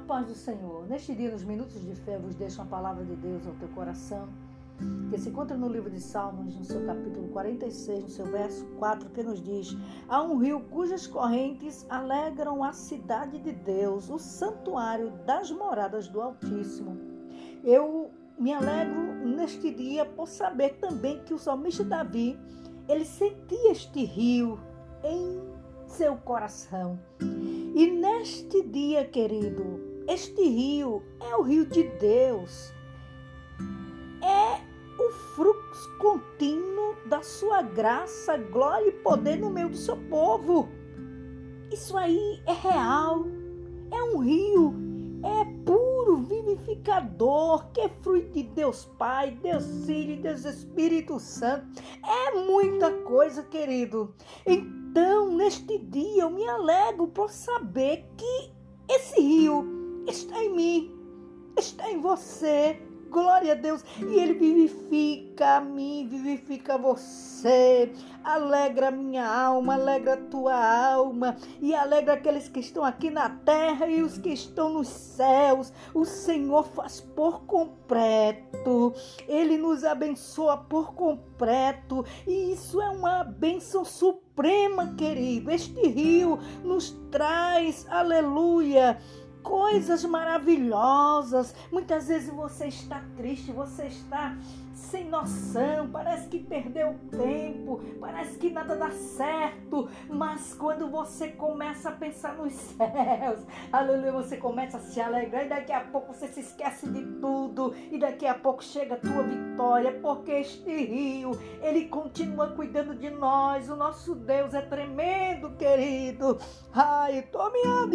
paz do Senhor. Neste dia, nos minutos de fé, vos deixo uma palavra de Deus ao teu coração, que se encontra no livro de Salmos, no seu capítulo 46, no seu verso 4, que nos diz: Há um rio cujas correntes alegram a cidade de Deus, o santuário das moradas do Altíssimo. Eu me alegro neste dia por saber também que o salmista Davi, ele sentia este rio em seu coração. E neste dia, querido, este rio é o rio de Deus. É o fluxo contínuo da sua graça, glória e poder no meio do seu povo. Isso aí é real. Vivificador, que fruto de Deus Pai, Deus Filho Deus Espírito Santo. É muita coisa, querido. Então, neste dia, eu me alegro por saber que esse rio está em mim, está em você. Glória a Deus. E Ele vivifica a mim, vivifica você. Alegra minha alma, alegra a tua alma. E alegra aqueles que estão aqui na terra e os que estão nos céus. O Senhor faz por completo. Ele nos abençoa por completo. E isso é uma bênção suprema, querido. Este rio nos traz, aleluia coisas maravilhosas. Muitas vezes você está triste, você está sem noção, parece que perdeu tempo, parece que nada dá certo, mas quando você começa a pensar nos céus, aleluia, você começa a se alegrar e daqui a pouco você se esquece de tudo e daqui a pouco chega a tua vitória, porque este rio, ele continua cuidando de nós, o nosso Deus é tremendo, querido. Ai, tome a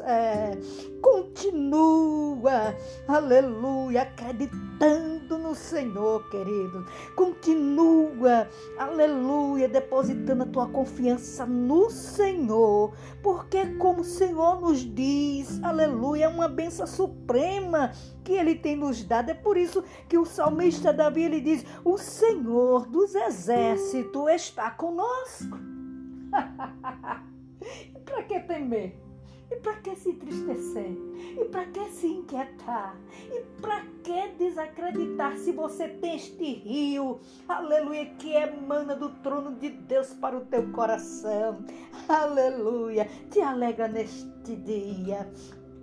é, continua, aleluia, acreditando acreditando no Senhor, querido. Continua, aleluia, depositando a tua confiança no Senhor, porque como o Senhor nos diz, aleluia, é uma benção suprema que ele tem nos dado. É por isso que o salmista Davi ele diz: "O Senhor dos exércitos está conosco". Para que temer? E para que se entristecer? E para que se inquietar? E para que desacreditar se você tem este rio, aleluia, que emana do trono de Deus para o teu coração? Aleluia, te alegra neste dia.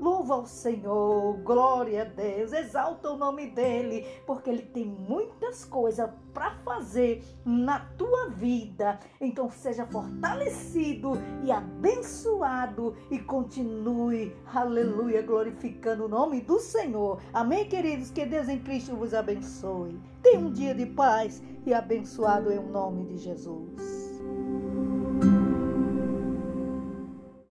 Louva ao Senhor, glória a Deus, exalta o nome dele, porque ele tem muitas coisas para fazer na tua vida. Então seja fortalecido e abençoado e continue, aleluia, glorificando o nome do Senhor. Amém, queridos? Que Deus em Cristo vos abençoe. Tenha um dia de paz e abençoado em nome de Jesus.